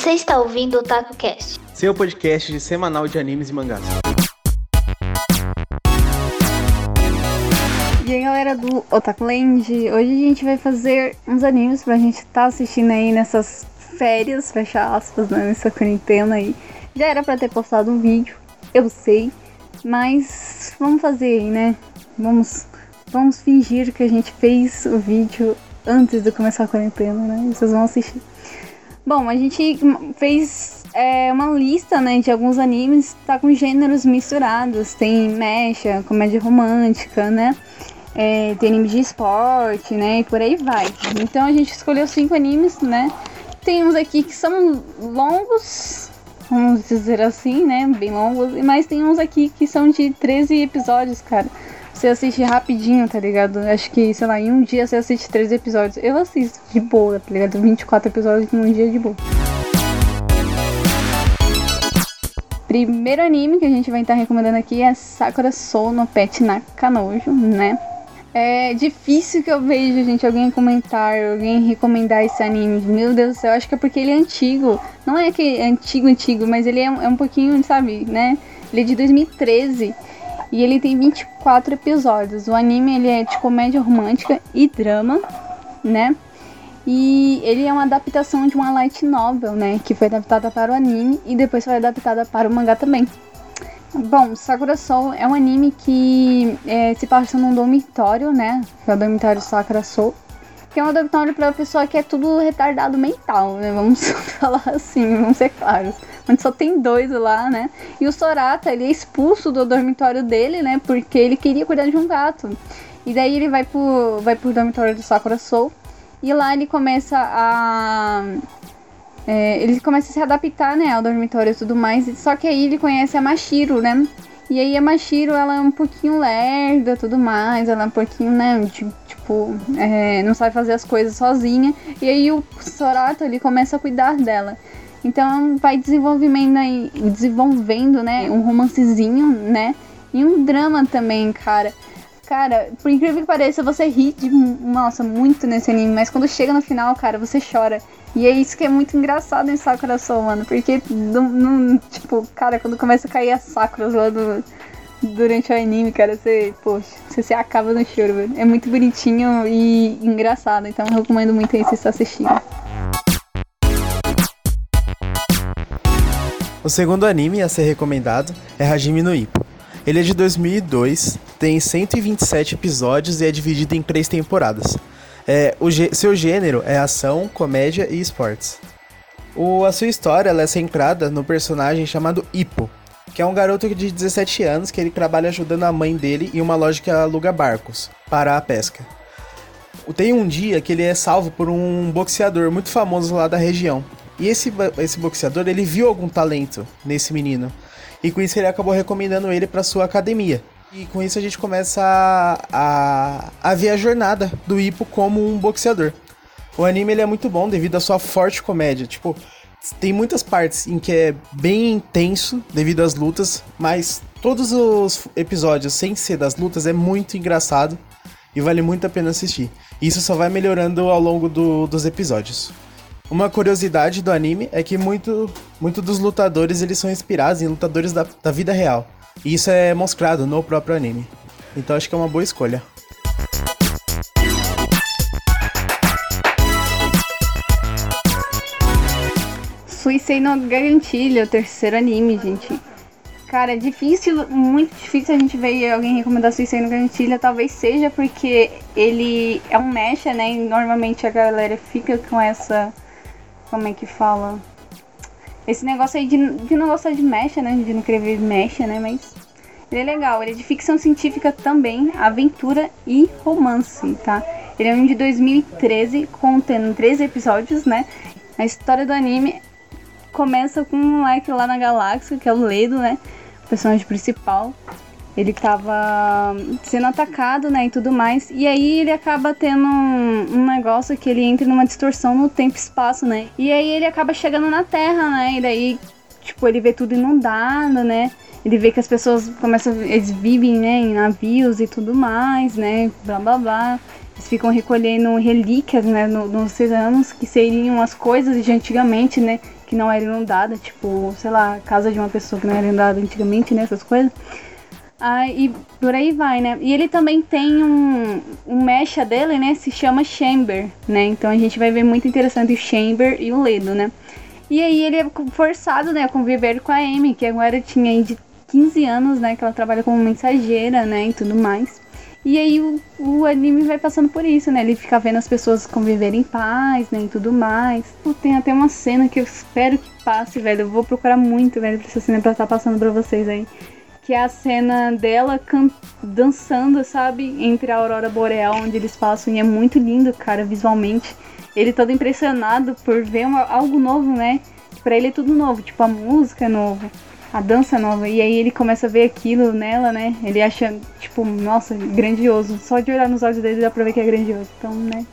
Você está ouvindo o TacoCast, seu podcast de semanal de animes e mangás. E aí galera do Otaku Land, hoje a gente vai fazer uns animes pra gente estar tá assistindo aí nessas férias, fecha aspas, né, nessa quarentena aí. Já era pra ter postado um vídeo, eu sei, mas vamos fazer aí, né? Vamos, vamos fingir que a gente fez o vídeo antes de começar a quarentena, né? Vocês vão assistir. Bom, a gente fez é, uma lista, né, de alguns animes, tá com gêneros misturados. Tem mecha, comédia romântica, né? É, tem anime de esporte, né? E por aí vai. Então a gente escolheu cinco animes, né? Tem uns aqui que são longos, vamos dizer assim, né? Bem longos. Mas tem uns aqui que são de 13 episódios, cara. Você assiste rapidinho, tá ligado? Acho que, sei lá, em um dia você assiste 13 episódios. Eu assisto de boa, tá ligado? 24 episódios em um dia de boa. Primeiro anime que a gente vai estar recomendando aqui é Sakura Soul no Pet Nakanojo, né? É difícil que eu veja, gente, alguém comentar, alguém recomendar esse anime. Meu Deus do céu, acho que é porque ele é antigo. Não é que é antigo, antigo, mas ele é, é um pouquinho, sabe, né? Ele é de 2013 e ele tem 24 episódios. O anime ele é de comédia romântica e drama, né? E ele é uma adaptação de uma light novel, né? Que foi adaptada para o anime e depois foi adaptada para o mangá também. Bom, Sakura Soul é um anime que é, se passa num dormitório, né? Que é o dormitório Sakura Soul. Que é um dormitório pra pessoa que é tudo retardado mental, né? Vamos falar assim, vamos ser claros. Onde só tem dois lá, né? E o Sorata, ele é expulso do dormitório dele, né? Porque ele queria cuidar de um gato. E daí ele vai pro, vai pro dormitório do Sakura Soul. E lá ele começa a é, ele começa a se adaptar, né, ao dormitório e tudo mais. Só que aí ele conhece a Mashiro, né? E aí a Mashiro, ela é um pouquinho lerda tudo mais. Ela é um pouquinho, né, tipo, é, não sabe fazer as coisas sozinha. E aí o Sorato, ele começa a cuidar dela. Então vai desenvolvendo aí, desenvolvendo, né, um romancezinho, né? E um drama também, cara. Cara, por incrível que pareça, você ri de, nossa, muito nesse anime, mas quando chega no final, cara, você chora. E é isso que é muito engraçado em Sakura Soul, mano. Porque, tipo, cara, quando começa a cair as Sakuras lá do, durante o anime, cara, você, poxa, você se acaba no choro. É muito bonitinho e engraçado. Então eu recomendo muito aí você assistindo. O segundo anime a ser recomendado é Hajime no Ippo. Ele é de 2002, tem 127 episódios e é dividido em três temporadas. É, seu gênero é ação, comédia e esportes. O, a sua história é centrada no personagem chamado Hippo, que é um garoto de 17 anos que ele trabalha ajudando a mãe dele em uma loja que aluga barcos para a pesca. Tem um dia que ele é salvo por um boxeador muito famoso lá da região. E esse, esse boxeador ele viu algum talento nesse menino. E com isso ele acabou recomendando ele para sua academia. E com isso a gente começa a, a, a ver a jornada do Hippo como um boxeador. O anime ele é muito bom devido à sua forte comédia. Tipo, tem muitas partes em que é bem intenso devido às lutas, mas todos os episódios sem ser das lutas é muito engraçado e vale muito a pena assistir. Isso só vai melhorando ao longo do, dos episódios. Uma curiosidade do anime é que muito, muito dos lutadores eles são inspirados em lutadores da, da vida real. E isso é mostrado no próprio anime. Então acho que é uma boa escolha. Suicide no Garantilha, o terceiro anime, gente. Cara, é difícil, muito difícil a gente ver alguém recomendar Suicide no Garantilha. Talvez seja porque ele é um mecha, né? E normalmente a galera fica com essa. Como é que fala? Esse negócio aí de, de não gostar de mecha, né? De não querer ver mecha, né? Mas ele é legal. Ele é de ficção científica também, aventura e romance, tá? Ele é um de 2013, contendo 13 episódios, né? A história do anime começa com um moleque lá na galáxia, que é o Ledo, né? O personagem principal ele tava sendo atacado, né, e tudo mais. E aí ele acaba tendo um, um, negócio que ele entra numa distorção no tempo e espaço, né? E aí ele acaba chegando na Terra, né? E daí, tipo, ele vê tudo inundado, né? Ele vê que as pessoas começam, eles vivem, né, em navios e tudo mais, né? Blá blá blá. Eles ficam recolhendo relíquias, né, no, nos anos, que seriam as coisas de antigamente, né, que não eram inundadas, tipo, sei lá, casa de uma pessoa que não era inundada antigamente, né, essas coisas. Ah, e por aí vai, né? E ele também tem um, um mecha dele, né? Se chama Chamber, né? Então a gente vai ver muito interessante o Chamber e o Ledo, né? E aí ele é forçado, né, a conviver com a Amy, que agora tinha aí de 15 anos, né? Que ela trabalha como mensageira, né? E tudo mais. E aí o, o anime vai passando por isso, né? Ele fica vendo as pessoas conviverem em paz, né? E tudo mais. Tem até uma cena que eu espero que passe, velho. Eu vou procurar muito, velho, pra essa cena pra estar passando pra vocês aí que é a cena dela dançando, sabe, entre a aurora boreal onde eles passam e é muito lindo, cara, visualmente. Ele todo impressionado por ver uma, algo novo, né? Para ele é tudo novo, tipo a música é nova, a dança é nova. E aí ele começa a ver aquilo nela, né? Ele acha, tipo, nossa, grandioso. Só de olhar nos olhos dele dá pra ver que é grandioso. Então, né?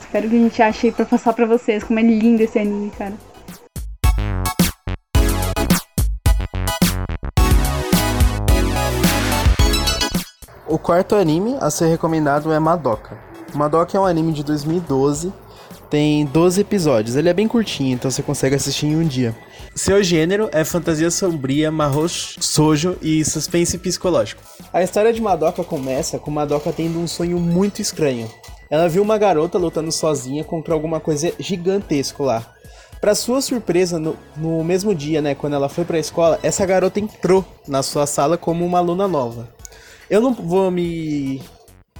Espero que a gente ache aí pra passar pra vocês como é lindo esse anime, cara. O quarto anime a ser recomendado é Madoka. Madoka é um anime de 2012, tem 12 episódios. Ele é bem curtinho, então você consegue assistir em um dia. Seu gênero é fantasia sombria, marro sojo e suspense psicológico. A história de Madoka começa com Madoka tendo um sonho muito estranho. Ela viu uma garota lutando sozinha contra alguma coisa gigantesco lá. Para sua surpresa, no, no, mesmo dia, né, quando ela foi para a escola, essa garota entrou na sua sala como uma aluna nova. Eu não vou me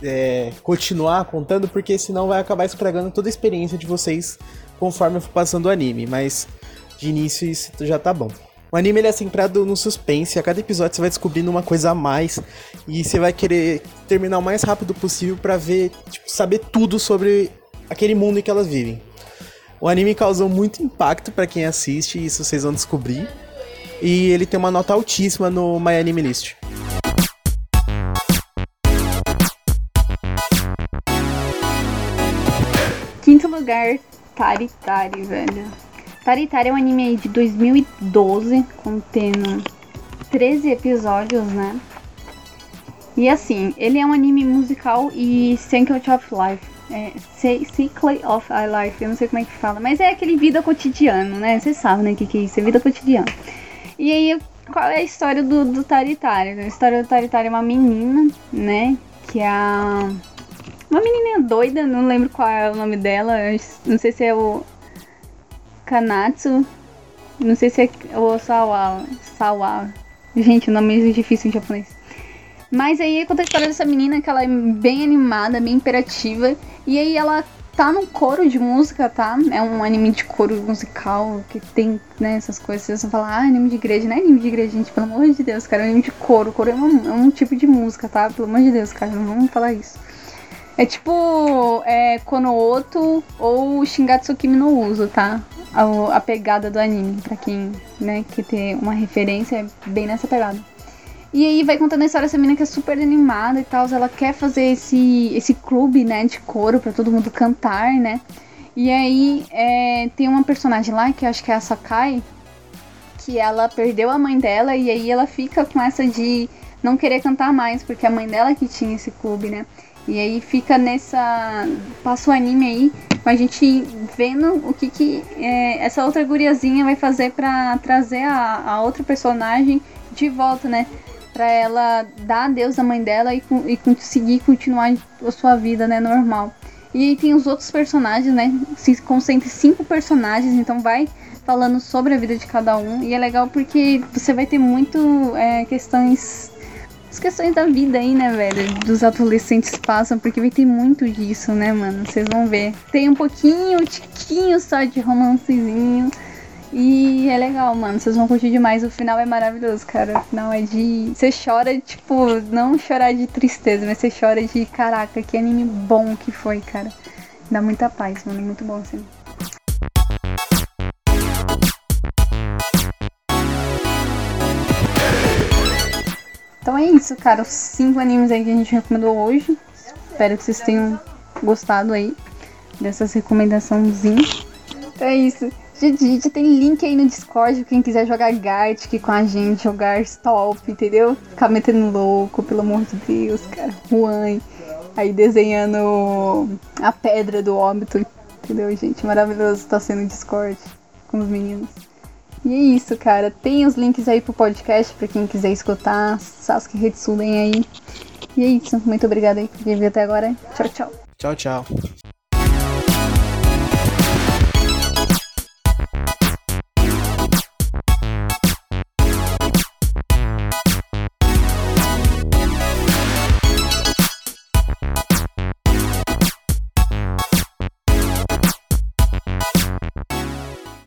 é, continuar contando, porque senão vai acabar estragando toda a experiência de vocês conforme eu for passando o anime, mas de início isso já tá bom. O anime ele é centrado no suspense, a cada episódio você vai descobrindo uma coisa a mais e você vai querer terminar o mais rápido possível para ver, tipo, saber tudo sobre aquele mundo em que elas vivem. O anime causou muito impacto para quem assiste, isso vocês vão descobrir. E ele tem uma nota altíssima no My Anime List. Lugar, Tari Tari, velho. Tari Tari é um anime aí de 2012, contendo 13 episódios, né? E assim, ele é um anime musical e Cycle of Life. É, Cycle of Life, eu não sei como é que fala, mas é aquele vida cotidiano, né? Vocês sabem, né, o que, que é isso? É vida cotidiana. E aí, qual é a história do, do Taritari? A história do Taritari é uma menina, né? Que é a uma menininha doida, não lembro qual é o nome dela. Não sei se é o Kanatsu. Não sei se é o Sawa. Sawa. Gente, o nome é difícil em japonês. Mas aí conta a história dessa menina que ela é bem animada, bem imperativa. E aí ela tá num coro de música, tá? É um anime de coro musical que tem, né, essas coisas. Vocês vão falar, ah, anime de igreja. Não é anime de igreja, gente, pelo amor de Deus, cara. É anime de coro. Coro é um, é um tipo de música, tá? Pelo amor de Deus, cara. Não vamos falar isso. É tipo é, Konooto ou Shingatsu Kimi no Uso, tá? A, a, pegada do anime, pra quem né, que ter uma referência, é bem nessa pegada. E aí vai contando a história dessa menina que é super animada e tal. Ela quer fazer esse, esse clube, né, de coro para todo mundo cantar, né? E aí é, tem uma personagem lá, que acho que é a Sakai, que ela perdeu a mãe dela e aí ela fica com essa de não querer cantar mais, porque a mãe dela que tinha esse clube, né? E aí fica nessa. Passa o anime aí com a gente vendo o que, que é, essa outra guriazinha vai fazer para trazer a, a, outra personagem de volta, né? Pra ela dar adeus à mãe dela e, e conseguir continuar a sua vida, né? Normal. E aí tem os outros personagens, né? Se concentra em cinco personagens, então vai falando sobre a vida de cada um. E é legal porque você vai ter muito é, questões as questões da vida aí, né, velho? Dos adolescentes passam, porque vai ter muito disso, né, mano? Vocês vão ver. Tem um pouquinho, um tiquinho só de romancezinho. E é legal, mano. Vocês vão curtir demais. O final é maravilhoso, cara. O final é de. Você chora, tipo, não chorar de tristeza, mas você chora de caraca, que anime bom que foi, cara. Dá muita paz, mano. Muito bom assim. Então é isso, cara. Os cinco animes aí que a gente recomendou hoje. Espero que vocês tenham gostado aí dessas recomendaçõezinhas. Então é isso. Gente, tem link aí no Discord quem quiser jogar Gartic com a gente, jogar Stop, entendeu? Ficar metendo louco, pelo amor de Deus, cara. Juan. aí desenhando a pedra do óbito. Entendeu, gente? Maravilhoso tá sendo Discord com os meninos. E é isso, cara. Tem os links aí pro podcast pra quem quiser escutar. Sasuke Hetsuden aí. E é isso. Muito obrigada aí por vir até agora. Tchau, tchau. Tchau, tchau.